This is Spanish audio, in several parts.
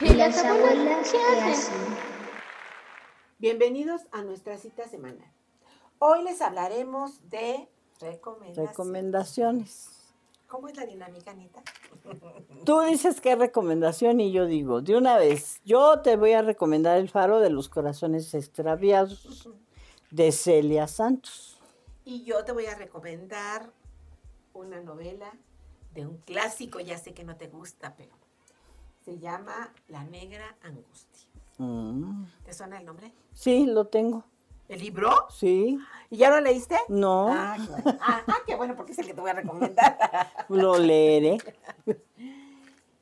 ¿Y las abuelas qué hacen? Bienvenidos a nuestra cita semanal. Hoy les hablaremos de recomendaciones. Recomendaciones. ¿Cómo es la dinámica, Anita? Tú dices qué recomendación y yo digo, de una vez, yo te voy a recomendar El Faro de los Corazones Extraviados de Celia Santos. Y yo te voy a recomendar una novela de un clásico, ya sé que no te gusta, pero se llama La Negra Angustia. Mm. ¿Te suena el nombre? Sí, lo tengo. ¿El libro? Sí, ¿Y ya lo leíste? no, Ah, qué bueno. Ah, ah, qué bueno, porque es el que te voy a recomendar. lo leeré.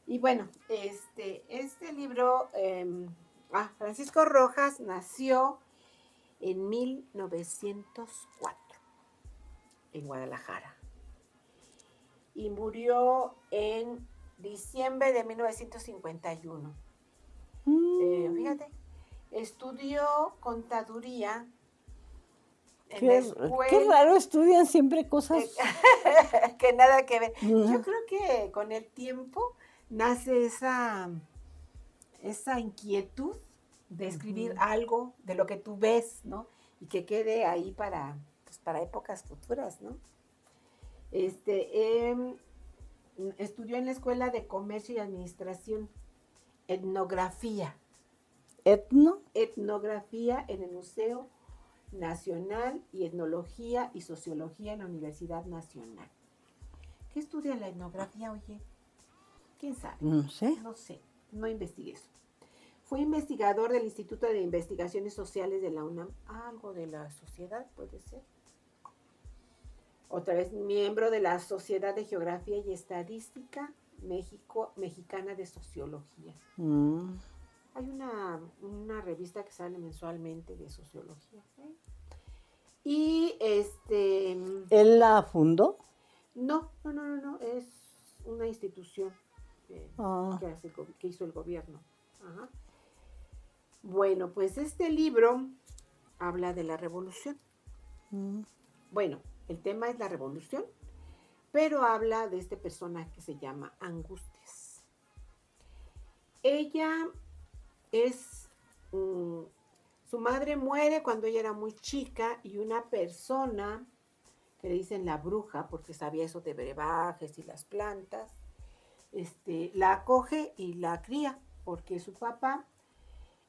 Y bueno, este, este libro, eh, ah, Francisco Rojas nació en 1904 en Guadalajara y murió en diciembre de 1951. Eh, Mm, fíjate, estudió contaduría en la qué, escuela. qué raro, estudian siempre cosas. que nada que ver. Yo Ujú. creo que con el tiempo nace esa, esa inquietud de escribir algo de lo que tú ves, ¿no? Y que quede ahí para, pues, para épocas futuras, ¿no? Este, em, estudió en la Escuela de Comercio y Administración, etnografía, Etno, etnografía en el Museo Nacional y Etnología y Sociología en la Universidad Nacional. ¿Qué estudia la etnografía, oye? ¿Quién sabe? no sé. No sé, no investigué eso. Fue investigador del Instituto de Investigaciones Sociales de la UNAM. Algo de la sociedad puede ser. Otra vez miembro de la Sociedad de Geografía y Estadística México, Mexicana de Sociología. Mm, Hay una, una revista que sale mensualmente de sociología. ¿eh? Y este. ¿Él la fundó? No, no, no, no, no, es una institución eh, Ah, que, hace hizo el gobierno. Ajá. Bueno, pues este libro habla de la revolución. mm, Bueno, el tema es la revolución, pero habla de este personaje que se llama Angustias. Ella es, mm, su madre muere cuando ella era muy chica y una persona que le dicen la bruja, porque sabía eso de brebajes y las plantas, este, la acoge y la cría, porque su papá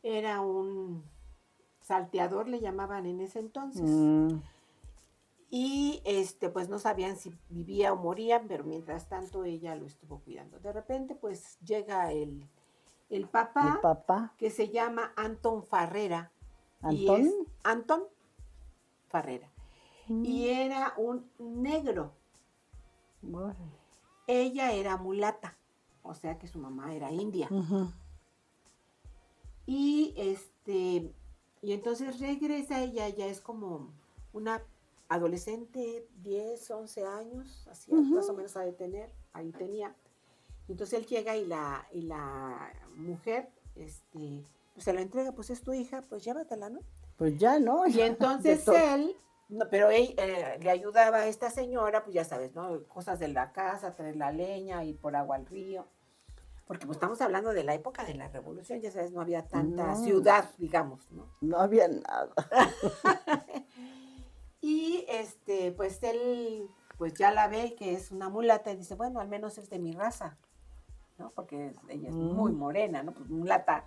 era un salteador, le llamaban en ese entonces. mm, Y este, pues no sabían si vivía o moría, pero mientras tanto ella lo estuvo cuidando. De repente, pues llega el, el papá, el papá. que se llama Anton Farrera. y ¿Antón? es Anton Farrera. Mm, Y era un negro. Ella era mulata, o sea que su mamá era india. Y este, y entonces regresa ella, ya es como una adolescente, 10, 11 años, así más o menos ha de tener, ahí tenía. Entonces él llega y la, y la mujer, este, pues se la entrega, pues es tu hija, pues llévatela, ¿no? Pues ya, ¿no? Y entonces él, no, pero él eh, le ayudaba a esta señora, pues ya sabes, ¿no? Cosas de la casa, traer la leña, ir por agua al río. Porque pues estamos hablando de la época de la revolución, ya sabes, no había tanta No. ciudad, digamos, ¿no? No había nada. Y este, pues él, pues ya la ve que es una mulata y dice, bueno, al menos es de mi raza, ¿no? Porque ella es muy Mm. morena, ¿no? Pues mulata.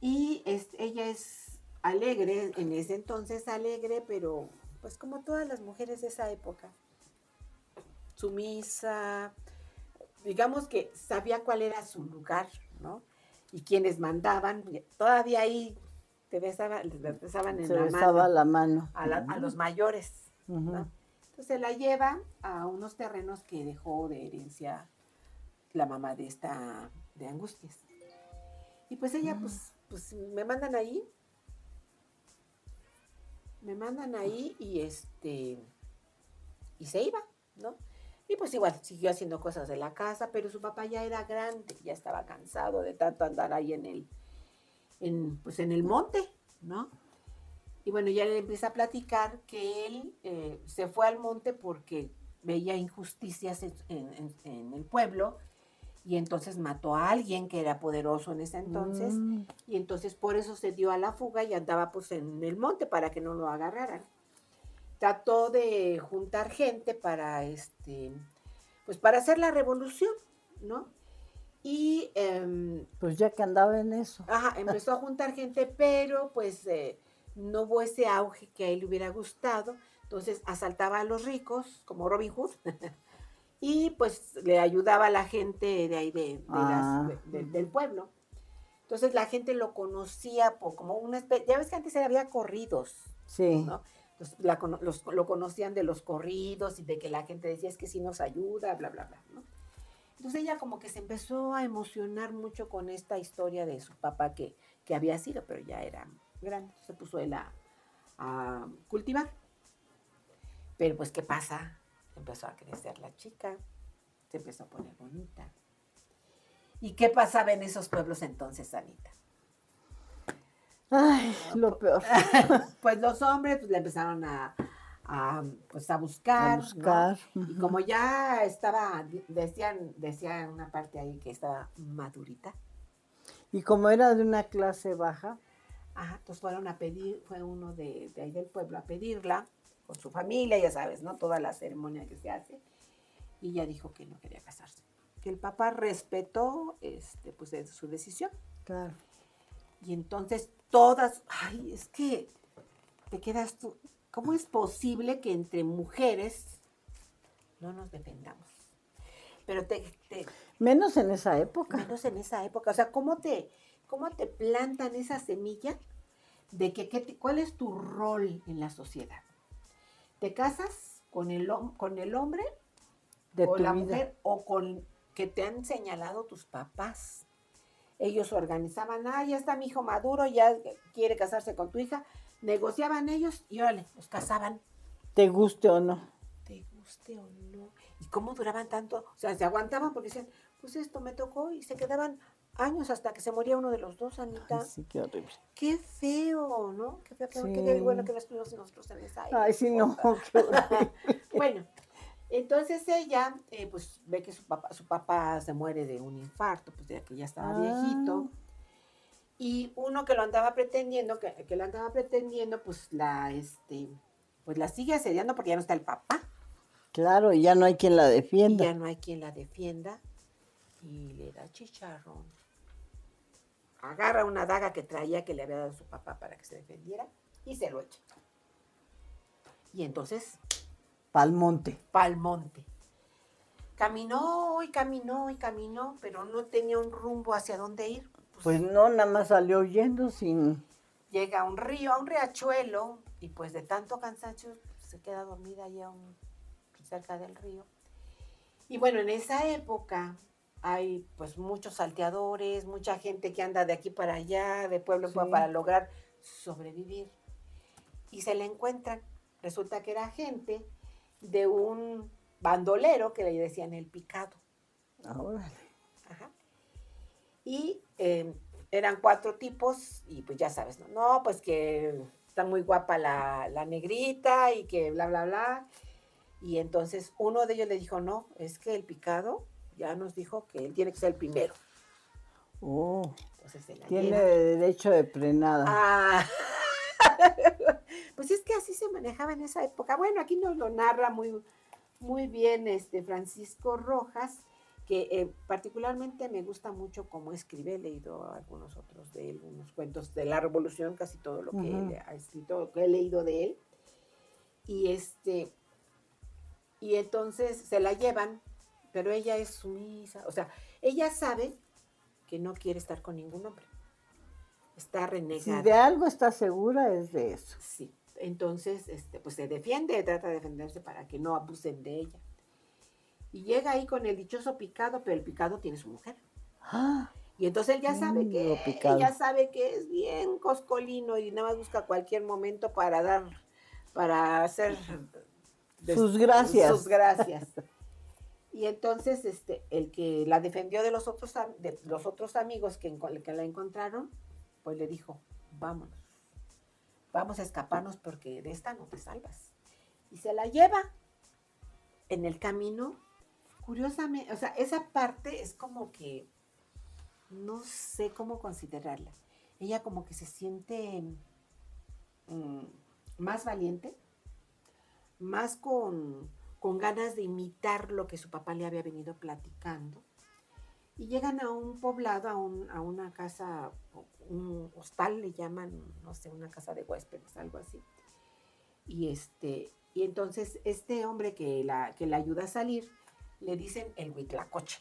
Y es- ella es alegre, en ese entonces alegre, pero pues como todas las mujeres de esa época, sumisa, digamos que sabía cuál era su lugar, ¿no? Y quienes mandaban, todavía ahí te besaban, les besaban en Se la besaba mano la mano. a, la- a los mayores, Ujú. ¿no? Entonces la lleva a unos terrenos que dejó de herencia la mamá de esta, de Angustias. Y pues ella, pues, pues me mandan ahí. Me mandan ahí y este, y se iba, ¿no? Y pues igual siguió haciendo cosas de la casa, pero su papá ya era grande, ya estaba cansado de tanto andar ahí en el, en, pues en el monte, ¿no? Y bueno, ya le empieza a platicar que él eh, se fue al monte porque veía injusticias en, en- en el pueblo y entonces mató a alguien que era poderoso en ese entonces Mm, y entonces por eso se dio a la fuga y andaba pues en el monte para que no lo agarraran. Trató de juntar gente para este, pues para hacer la revolución, ¿no? Y em, Pues ya que andaba en eso. ajá, empezó a juntar gente, pero pues eh, no hubo ese auge que a él le hubiera gustado. Entonces asaltaba a los ricos, como Robin Hood, y pues le ayudaba a la gente de ahí, de, de Ah. las- de- de- del pueblo. Entonces la gente lo conocía por, como una especie, ya ves que antes había corridos, Sí. ¿no? Entonces, la cono- los- lo conocían de los corridos y de que la gente decía es que sí nos ayuda, bla, bla, bla, ¿no? Entonces ella como que se empezó a emocionar mucho con esta historia de su papá que, que había sido, pero ya era grande, se puso él a, a cultivar. Pero pues, ¿qué pasa? Empezó a crecer la chica, se empezó a poner bonita. ¿Y qué pasaba en esos pueblos entonces, Anita? Ay, lo peor. Pues los hombres pues, le empezaron a, a, pues, a buscar. A ¿no? buscar. Y como ya estaba, decían, decían una parte ahí que estaba madurita, Y como era de una clase baja, ajá, entonces fueron a pedir, fue uno de, de ahí del pueblo a pedirla con su familia, ya sabes, ¿no? Toda la ceremonia que se hace. Y ella dijo que no quería casarse. Que el papá respetó este, pues, de su decisión. claro. Y entonces todas, ay, es que te quedas tú, ¿cómo es posible que entre mujeres no nos defendamos? Pero te, te- Menos en esa época. menos en esa época, o sea, ¿cómo te, cómo te plantan esa semilla de que, qué te- cuál es tu rol en la sociedad? ¿Te casas con el, con el hombre De o la vida. mujer o con que te han señalado tus papás. Ellos organizaban, ah, ya está mi hijo maduro, ya quiere casarse con tu hija. Negociaban ellos y órale, los casaban. Te guste o no. Te guste o no. ¿Y cómo duraban tanto? O sea, se aguantaban porque decían, pues esto me tocó y se quedaban años hasta que se moría uno de los dos, Anita. Ay, sí, qué horrible. Qué feo, ¿no? Qué feo, qué, Sí. qué bueno que no estuvimos nosotros en esa Ay, sí, no. época. qué horrible. Bueno, entonces ella, eh, pues ve que su papá, su papá se muere de un infarto, pues ya que ya estaba Ah. viejito. Y uno que lo andaba pretendiendo, que, que lo andaba pretendiendo, pues la, este, pues la sigue asediando porque ya no está el papá. Claro, y ya no hay quien la Y defienda. ya no hay quien la defienda. Y le da chicharrón. Agarra una daga que traía que le había dado su papá para que se defendiera y se lo echa. Y entonces Pal monte. pa'l monte. Caminó y caminó y caminó, pero no tenía un rumbo hacia dónde ir. Pues, Pues no, nada más salió huyendo sin. llega a un río, a un riachuelo, y pues de tanto cansancio se queda dormida allá un- cerca del río. Y bueno, en esa época hay pues muchos salteadores, mucha gente que anda de aquí para allá, de pueblo en pueblo, para lograr sobrevivir. Y se le encuentran, resulta que era gente de un bandolero que le decían el picado. Órale. Ajá. Y eh, eran cuatro tipos, y pues ya sabes, ¿no? No, pues que está muy guapa la, la negrita y que bla, bla, bla. Y entonces uno de ellos le dijo, no, es que el picado ya nos dijo que él tiene que ser el primero. Oh, Entonces tiene derecho de prenada. Ah. pues es que así se manejaba en esa época. Bueno, aquí nos lo narra muy, muy bien este Francisco Rojas, que eh, particularmente me gusta mucho cómo escribe. He leído algunos otros de él, unos cuentos de la Revolución, casi todo lo que él ha escrito, lo que he leído de él. Y este, y entonces se la llevan, pero ella es sumisa, o sea, ella sabe que no quiere estar con ningún hombre. Está Si renegada. de algo está segura es de eso. Sí, entonces, este, pues se defiende, trata de defenderse para que no abusen de ella. Y llega ahí con el dichoso picado, pero el picado tiene su mujer. Ah, Y entonces él ya sabe Mm, que ella sabe que es bien coscolino y nada más busca cualquier momento para dar, para hacer des- Sus gracias. Sus gracias. Y entonces, este, el que la defendió de los otros, de los otros amigos que, que la encontraron, pues le dijo, vámonos, vamos a escaparnos porque de esta no te salvas. Y se la lleva. En el camino, curiosamente, o sea, esa parte es como que no sé cómo considerarla. Ella como que se siente mm, más valiente, más con, con ganas de imitar lo que su papá le había venido platicando. Y llegan a un poblado, a, un- a una casa, un hostal le llaman, no sé, una casa de huéspedes, algo así. Y este, y entonces este hombre que la, que la ayuda a salir, le dicen el huitlacoche.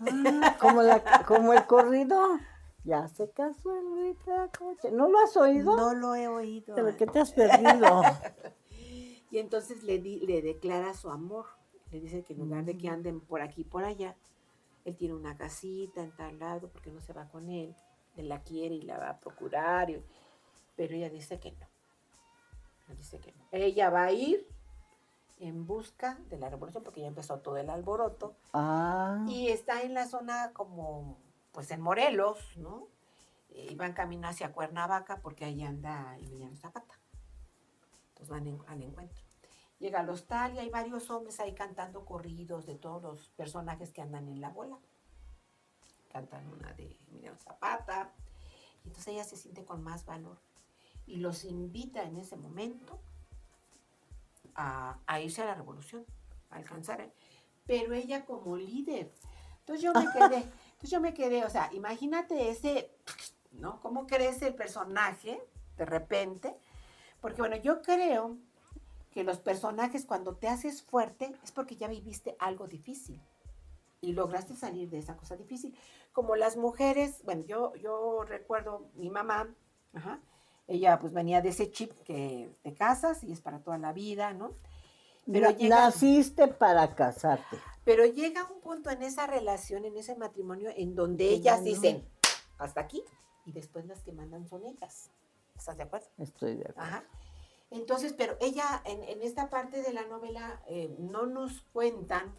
Ah, como, la, como el corrido. Ya se casó el huitlacoche. ¿No lo has oído? No lo he oído. ¿Pero qué te has perdido? Y entonces le, di- le declara su amor. Le dice que en lugar de que anden por aquí y por allá, él tiene una casita en tal lado porque no se va con él. Él la quiere y la va a procurar. y- pero ella dice que no. Ella dice que no. Ella va a ir en busca de la revolución porque ya empezó todo el alboroto. Ah, Y está en la zona como, pues en Morelos, ¿no? Y van camino hacia Cuernavaca porque ahí anda Emiliano Zapata. Entonces van en- al encuentro. Llega al hostal y hay varios hombres ahí cantando corridos de todos los personajes que andan en la bola. Cantan una de Emiliano Zapata. Y entonces ella se siente con más valor. Y los invita en ese momento a, a irse a la revolución, a alcanzar. Pero ella como líder. Entonces yo me quedé, entonces yo me quedé, o sea, imagínate ese, ¿no? ¿Cómo crece el personaje de repente? Porque bueno, yo creo que los personajes cuando te haces fuerte es porque ya viviste algo difícil y lograste salir de esa cosa difícil. Como las mujeres, bueno, yo, yo recuerdo mi mamá, ajá, ella pues venía de ese chip que te casas y es para toda la vida, ¿no? Pero llega- naciste para casarte. Pero llega un punto en esa relación, en ese matrimonio, en donde Que ellas no. dicen, hasta aquí, y después las que mandan son ellas. ¿Estás de acuerdo? Estoy de acuerdo. Ajá. Entonces, pero ella en, en esta parte de la novela eh, no nos cuentan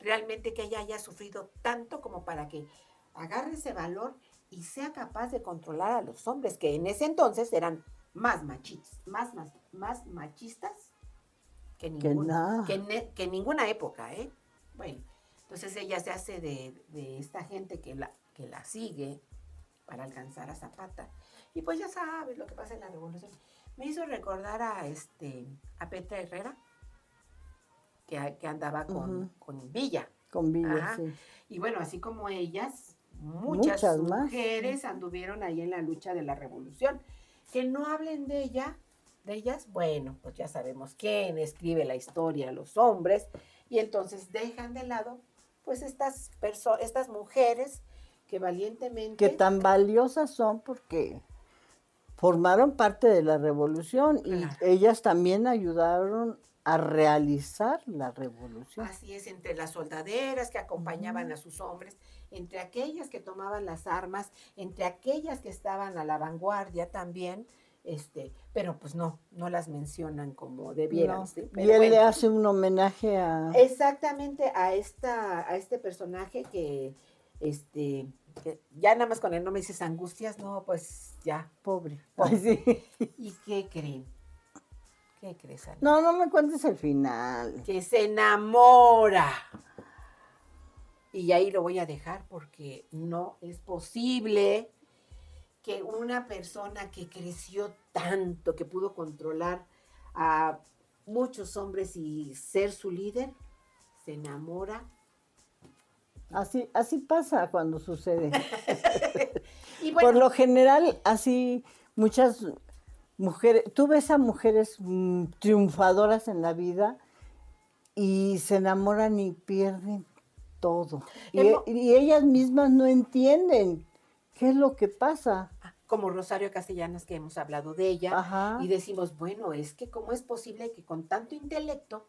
realmente que ella haya sufrido tanto como para que agarre ese valor y sea capaz de controlar a los hombres, que en ese entonces eran más machistas, más, más, más machistas que ninguna, que, que en ninguna época, ¿eh? Bueno, entonces ella se hace de, de esta gente que la, que la sigue para alcanzar a Zapata. Y pues ya sabes lo que pasa en la revolución. Me hizo recordar a este a Petra Herrera, que, que andaba con, con Villa. Con Villa, sí. Y bueno, así como ellas, muchas, Muchas más. mujeres anduvieron ahí en la lucha de la revolución. Que no hablen de ella, de ellas, bueno, pues ya sabemos quién escribe la historia, los hombres, y entonces dejan de lado, pues estas personas, estas mujeres que valientemente Que tan valiosas son porque formaron parte de la revolución y Claro. ellas también ayudaron a realizar la revolución. Así es, entre las soldaderas que acompañaban a sus hombres, entre aquellas que tomaban las armas, entre aquellas que estaban a la vanguardia también, este, pero pues no, no las mencionan como debieran. No. ¿sí? Y él le hace un homenaje a... exactamente a esta, a este personaje que, este, que ya nada más con el nombre dices angustias, no, pues ya. Pobre. Pobre. Ay, sí. ¿Y qué creen? ¿Qué crees? No, no me cuentes el final. que se enamora. Y ahí lo voy a dejar porque no es posible que una persona que creció tanto, que pudo controlar a muchos hombres y ser su líder, se enamora. Así, así pasa cuando sucede. Y Por lo general, así muchas mujeres, tú ves a mujeres mm, triunfadoras en la vida y se enamoran y pierden todo. Y, Hemo- y ellas mismas no entienden qué es lo que pasa. como Rosario Castellanos, que hemos hablado de ella, Ajá. y decimos, bueno, es que cómo es posible que con tanto intelecto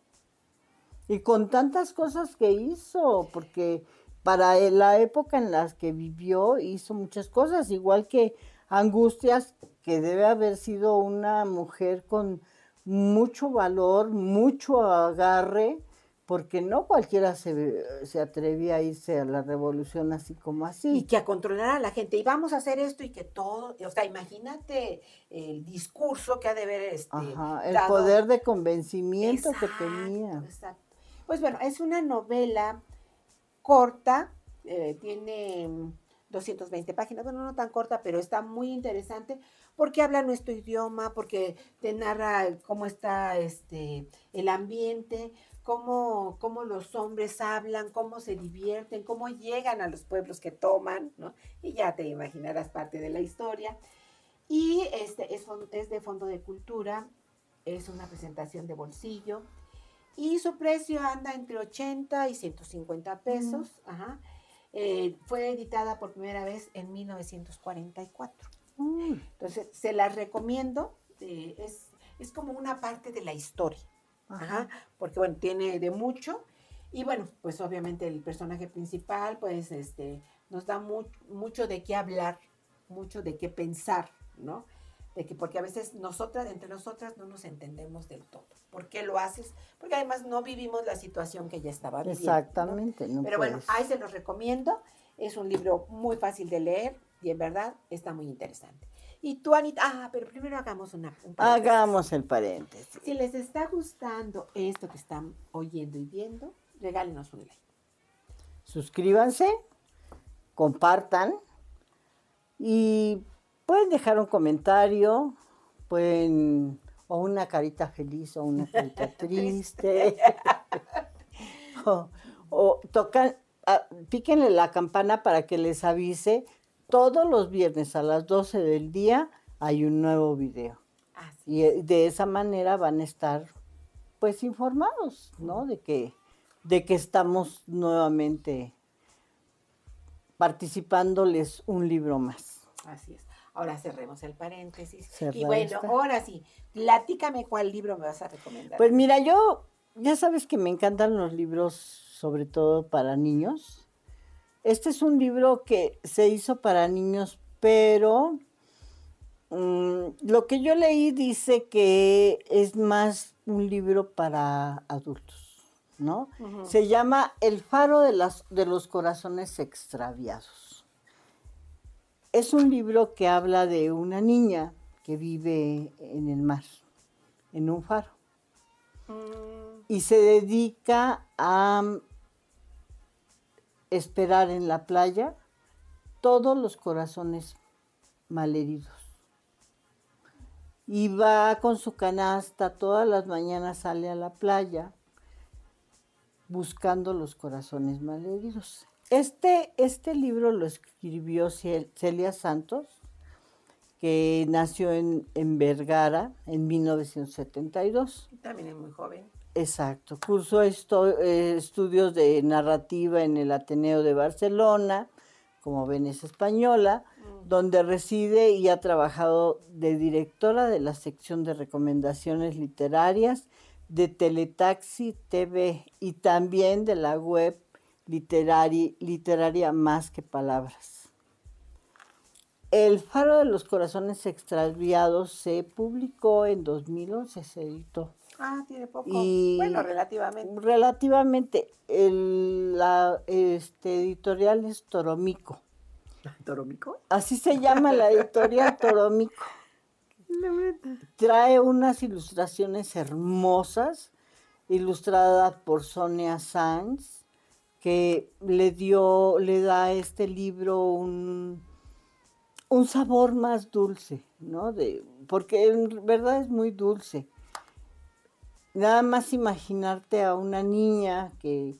Y con tantas cosas que hizo, porque para e- la época en las que vivió hizo muchas cosas, igual que Angustias, que debe haber sido una mujer con mucho valor, mucho agarre, porque no cualquiera se, se atrevía a irse a la revolución así como y así. que a controlar a la gente y vamos a hacer esto y que todo, o sea, imagínate el discurso que ha de ver este Ajá, el dado. poder de convencimiento que tenía. exacto. Pues bueno, es una novela corta, eh, tiene 220 páginas, bueno, no tan corta, pero está muy interesante porque habla nuestro idioma, porque te narra cómo está este, el ambiente, cómo, cómo los hombres hablan, cómo se divierten, cómo llegan a los pueblos que toman, ¿no? Y ya te imaginarás parte de la historia. Y este es, es de Fondo de Cultura, es una presentación de bolsillo y su precio anda entre 80 y 150 pesos. Ajá. Eh, fue editada por primera vez en 1944. Mm. Entonces, se la recomiendo. Eh, es, es como una parte de la historia. Ajá. Porque, bueno, tiene de mucho. Y bueno, pues obviamente el personaje principal, pues, este, nos da mucho de qué hablar, mucho de qué pensar, ¿no? De que, porque a veces nosotras, entre nosotras, no nos entendemos del todo. ¿Por qué lo haces? Porque además no vivimos la situación que ella estaba viviendo. Exactamente. Pero bueno, ahí se los recomiendo. Es un libro muy fácil de leer y en verdad está muy interesante. Y tú, Anita, ah, pero primero hagamos una. hagamos el paréntesis. Si les está gustando esto que están oyendo y viendo, regálenos un like. Suscríbanse, compartan y pueden dejar un comentario, pueden o una carita feliz o una carita triste. o, tocan, ah, píquenle la campana para que les avise. Todos los viernes a las 12 del día hay un nuevo video. y eh, de esa manera van a estar pues informados, ¿no? De que, de que estamos nuevamente participándoles un libro más. Así es. Ahora cerremos el paréntesis. y bueno, ahora sí, platícame cuál libro me vas a recomendar. Pues mira, yo, ya sabes que me encantan los libros, sobre todo para niños. Este es un libro que se hizo para niños, pero mm, lo que yo leí dice que es más un libro para adultos, ¿no? Se llama El faro de, las, de los corazones extraviados. Es un libro que habla de una niña que vive en el mar, en un faro. Mm. Y se dedica a esperar en la playa todos los corazones malheridos. Y va con su canasta, todas las mañanas sale a la playa buscando los corazones malheridos. Este, este libro lo escribió Celia Santos, que nació en, Vergara en 1972. También es muy joven. Exacto. Cursó eh, estudios de narrativa en el Ateneo de Barcelona, como ven es española, mm. donde reside y ha trabajado de directora de la sección de recomendaciones literarias de Teletaxi TV y también de la web literaria más que palabras. El Faro de los Corazones Extraviados se publicó en 2011, se editó. Ah, tiene poco. bueno, relativamente. Relativamente. El, la este, editorial es Toromico. ¿Toromico? Así se llama la editorial Toromico. Trae unas ilustraciones hermosas, ilustradas por Sonia Sanz que le dio, le da a este libro un, un sabor más dulce, ¿no? De, porque en verdad es muy dulce. Nada más imaginarte a una niña que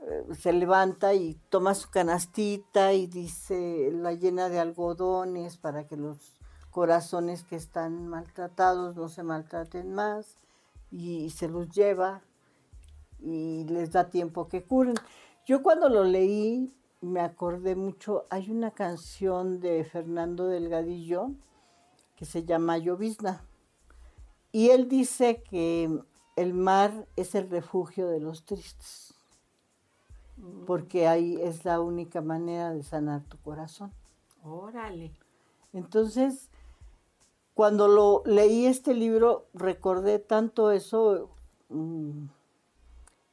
eh, se levanta y toma su canastita y dice, la llena de algodones para que los corazones que están maltratados no se maltraten más y se los lleva y les da tiempo que curen. Yo cuando lo leí me acordé mucho, hay una canción de Fernando Delgadillo que se llama Llovizna. Y él dice que el mar es el refugio de los tristes, mm. porque ahí es la única manera de sanar tu corazón. Órale. Entonces, cuando lo leí este libro, recordé tanto eso. Mm,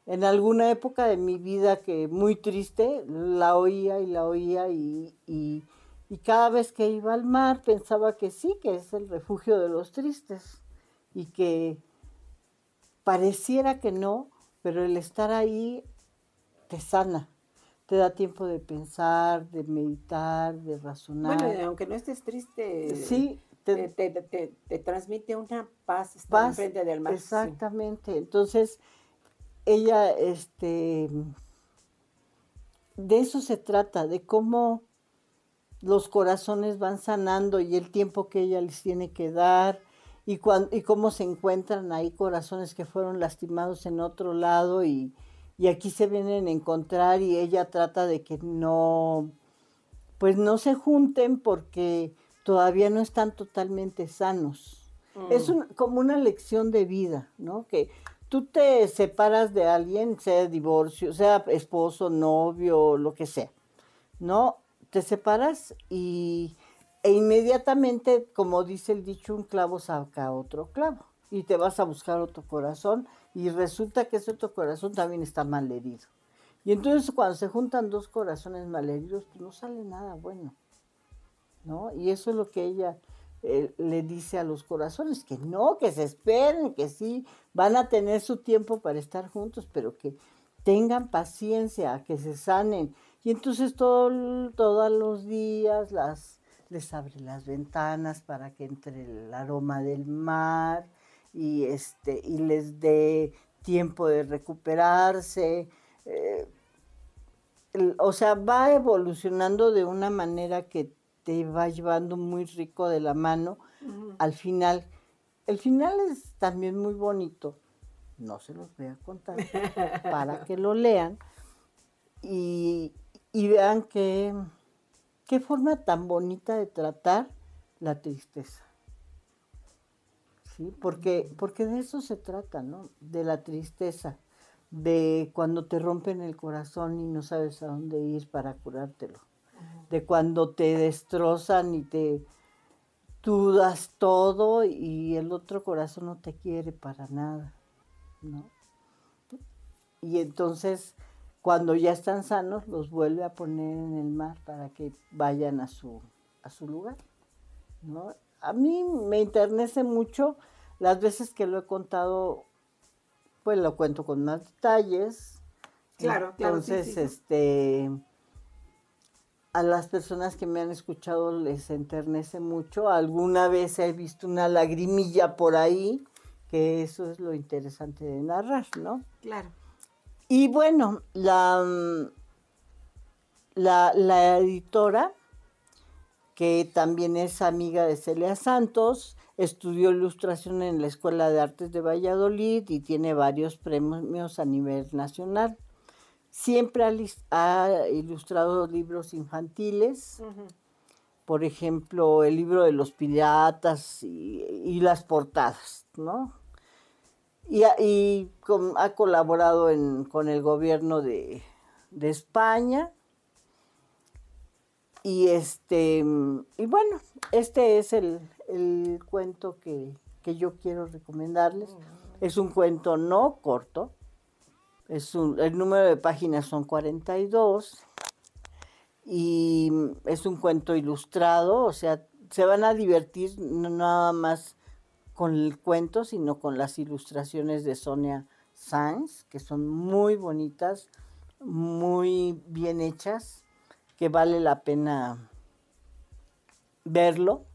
en alguna época de mi vida que muy triste, la oía y la oía y, y, cada vez que iba al mar pensaba que sí, que es el refugio de los tristes y que pareciera que no, pero el estar ahí te sana, te da tiempo de pensar, de meditar, de razonar. Bueno, aunque no estés triste, sí, te, te, te, te transmite una paz estar paz, enfrente del mar. sí. Exactamente. Entonces, ella, este, de eso se trata, de cómo los corazones van sanando y el tiempo que ella les tiene que dar y, cuan- y cómo se encuentran ahí corazones que fueron lastimados en otro lado y, y aquí se vienen a encontrar y ella trata de que no, pues no se junten porque todavía no están totalmente sanos. Es Mm. un- como una lección de vida, ¿no? Que tú te separas de alguien, sea divorcio, sea esposo, novio, lo que sea, ¿no? Te separas y e inmediatamente, como dice el dicho, un clavo saca otro clavo y te vas a buscar otro corazón y resulta que ese otro corazón también está mal herido. Y entonces cuando se juntan dos corazones malheridos, pues no sale nada bueno. ¿no? Y eso es lo que ella eh, le dice a los corazones, que no, que se esperen, que sí, van a tener su tiempo para estar juntos, pero que tengan paciencia, que se sanen. Y entonces todo, todos los días las, les abre las ventanas para que entre el aroma del mar y, este, y les dé tiempo de recuperarse. eh, o sea, va evolucionando de una manera que te va llevando muy rico de la mano al final. El final es también muy bonito, no se los voy a contar, para que lo lean y, y vean qué, qué forma tan bonita de tratar la tristeza. ¿Sí? Porque, porque de eso se trata, ¿no? De la tristeza, de cuando te rompen el corazón y no sabes a dónde ir para curártelo, de cuando te destrozan y te tú das todo y el otro corazón no te quiere para nada, ¿no? Y entonces cuando ya están sanos los vuelve a poner en el mar para que vayan a su a su lugar, ¿no? A mí me internece mucho las veces que lo he contado, pues lo cuento con más detalles. Claro, claro, Entonces, sí, sí. este, a las personas que me han escuchado les enternece mucho. Alguna vez he visto una lagrimilla por ahí, que eso es lo interesante de narrar, ¿no? Claro. Y bueno, la, mm, la, la editora, que también es amiga de Celia Santos, estudió ilustración en la Escuela de Artes de Valladolid y tiene varios premios a nivel nacional. Siempre ha, ilustrado libros infantiles, por ejemplo, el libro de los piratas y, y las portadas, ¿no? Y, ha- y con- ha colaborado en- con el gobierno de, de España. Y este, y bueno, este es el, el cuento que, que yo quiero recomendarles. Es un cuento no corto. Es un, el número de páginas son 42 y es un cuento ilustrado, o sea, se van a divertir no nada más con el cuento, sino con las ilustraciones de Sonia Sanz, que son muy bonitas, muy bien hechas, que vale la pena verlo.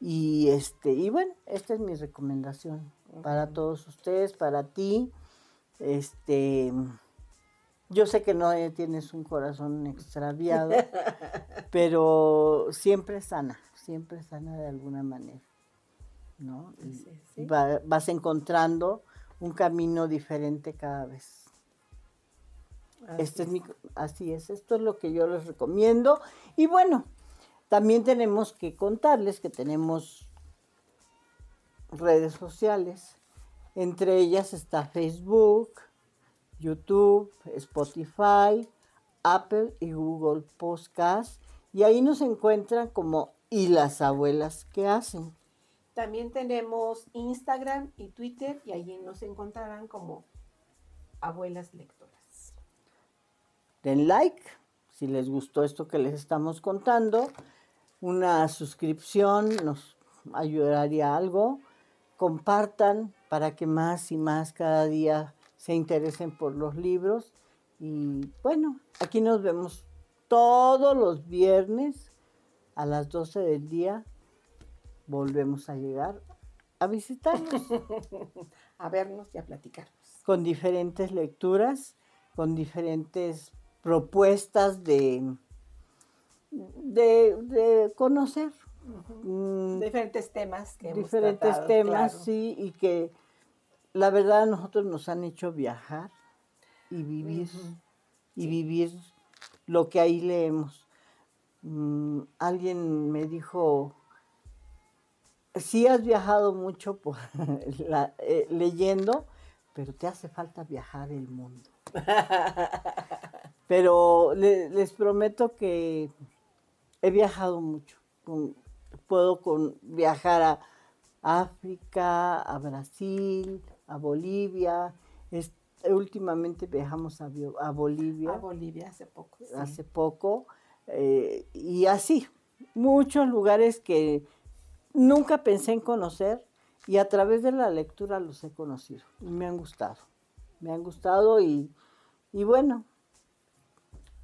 Y este, y bueno, esta es mi recomendación para todos ustedes, para ti. Este, yo sé que no eh, tienes un corazón extraviado, pero siempre sana, siempre sana de alguna manera, ¿no? Y Sí, sí. va- vas encontrando un camino diferente cada vez. Así Este es mi, así es, esto es lo que yo les recomiendo. Y bueno, también tenemos que contarles que tenemos redes sociales. Entre ellas está Facebook, YouTube, Spotify, Apple y Google Podcast. Y ahí nos encuentran como y las abuelas que hacen. También tenemos Instagram y Twitter y allí nos encontrarán como abuelas lectoras. Den like si les gustó esto que les estamos contando. Una suscripción nos ayudaría algo. Compartan para que más y más cada día se se interesen por los libros. Y bueno, aquí nos vemos todos los viernes a las 12 del día. Volvemos a llegar a visitarnos A vernos y a platicarnos. con diferentes lecturas, con diferentes propuestas de, de, de conocer. Diferentes temas que hemos diferentes tratado, temas, claro. sí, y que la verdad a nosotros nos han hecho viajar y vivir, y vivir lo que ahí leemos. Mm, alguien me dijo, sí has viajado mucho por la- eh, leyendo, pero te hace falta viajar el mundo. Pero le- les prometo que he viajado mucho. Con- puedo con, viajar a África, a Brasil, a Bolivia. Es- últimamente viajamos a, Bolivia A Bolivia hace poco. sí. hace poco. eh, y así, muchos lugares que nunca pensé en conocer y a través de la lectura los he conocido. Y me han gustado. Me han gustado y, y bueno,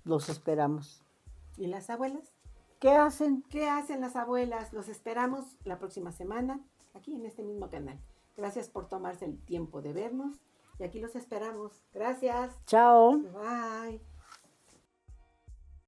los esperamos. ¿Y las abuelas? ¿Qué hacen? ¿Qué hacen las abuelas? Los esperamos la próxima semana aquí en este mismo canal. Gracias por tomarse el tiempo de vernos y aquí los esperamos. Gracias. Chao. Bye.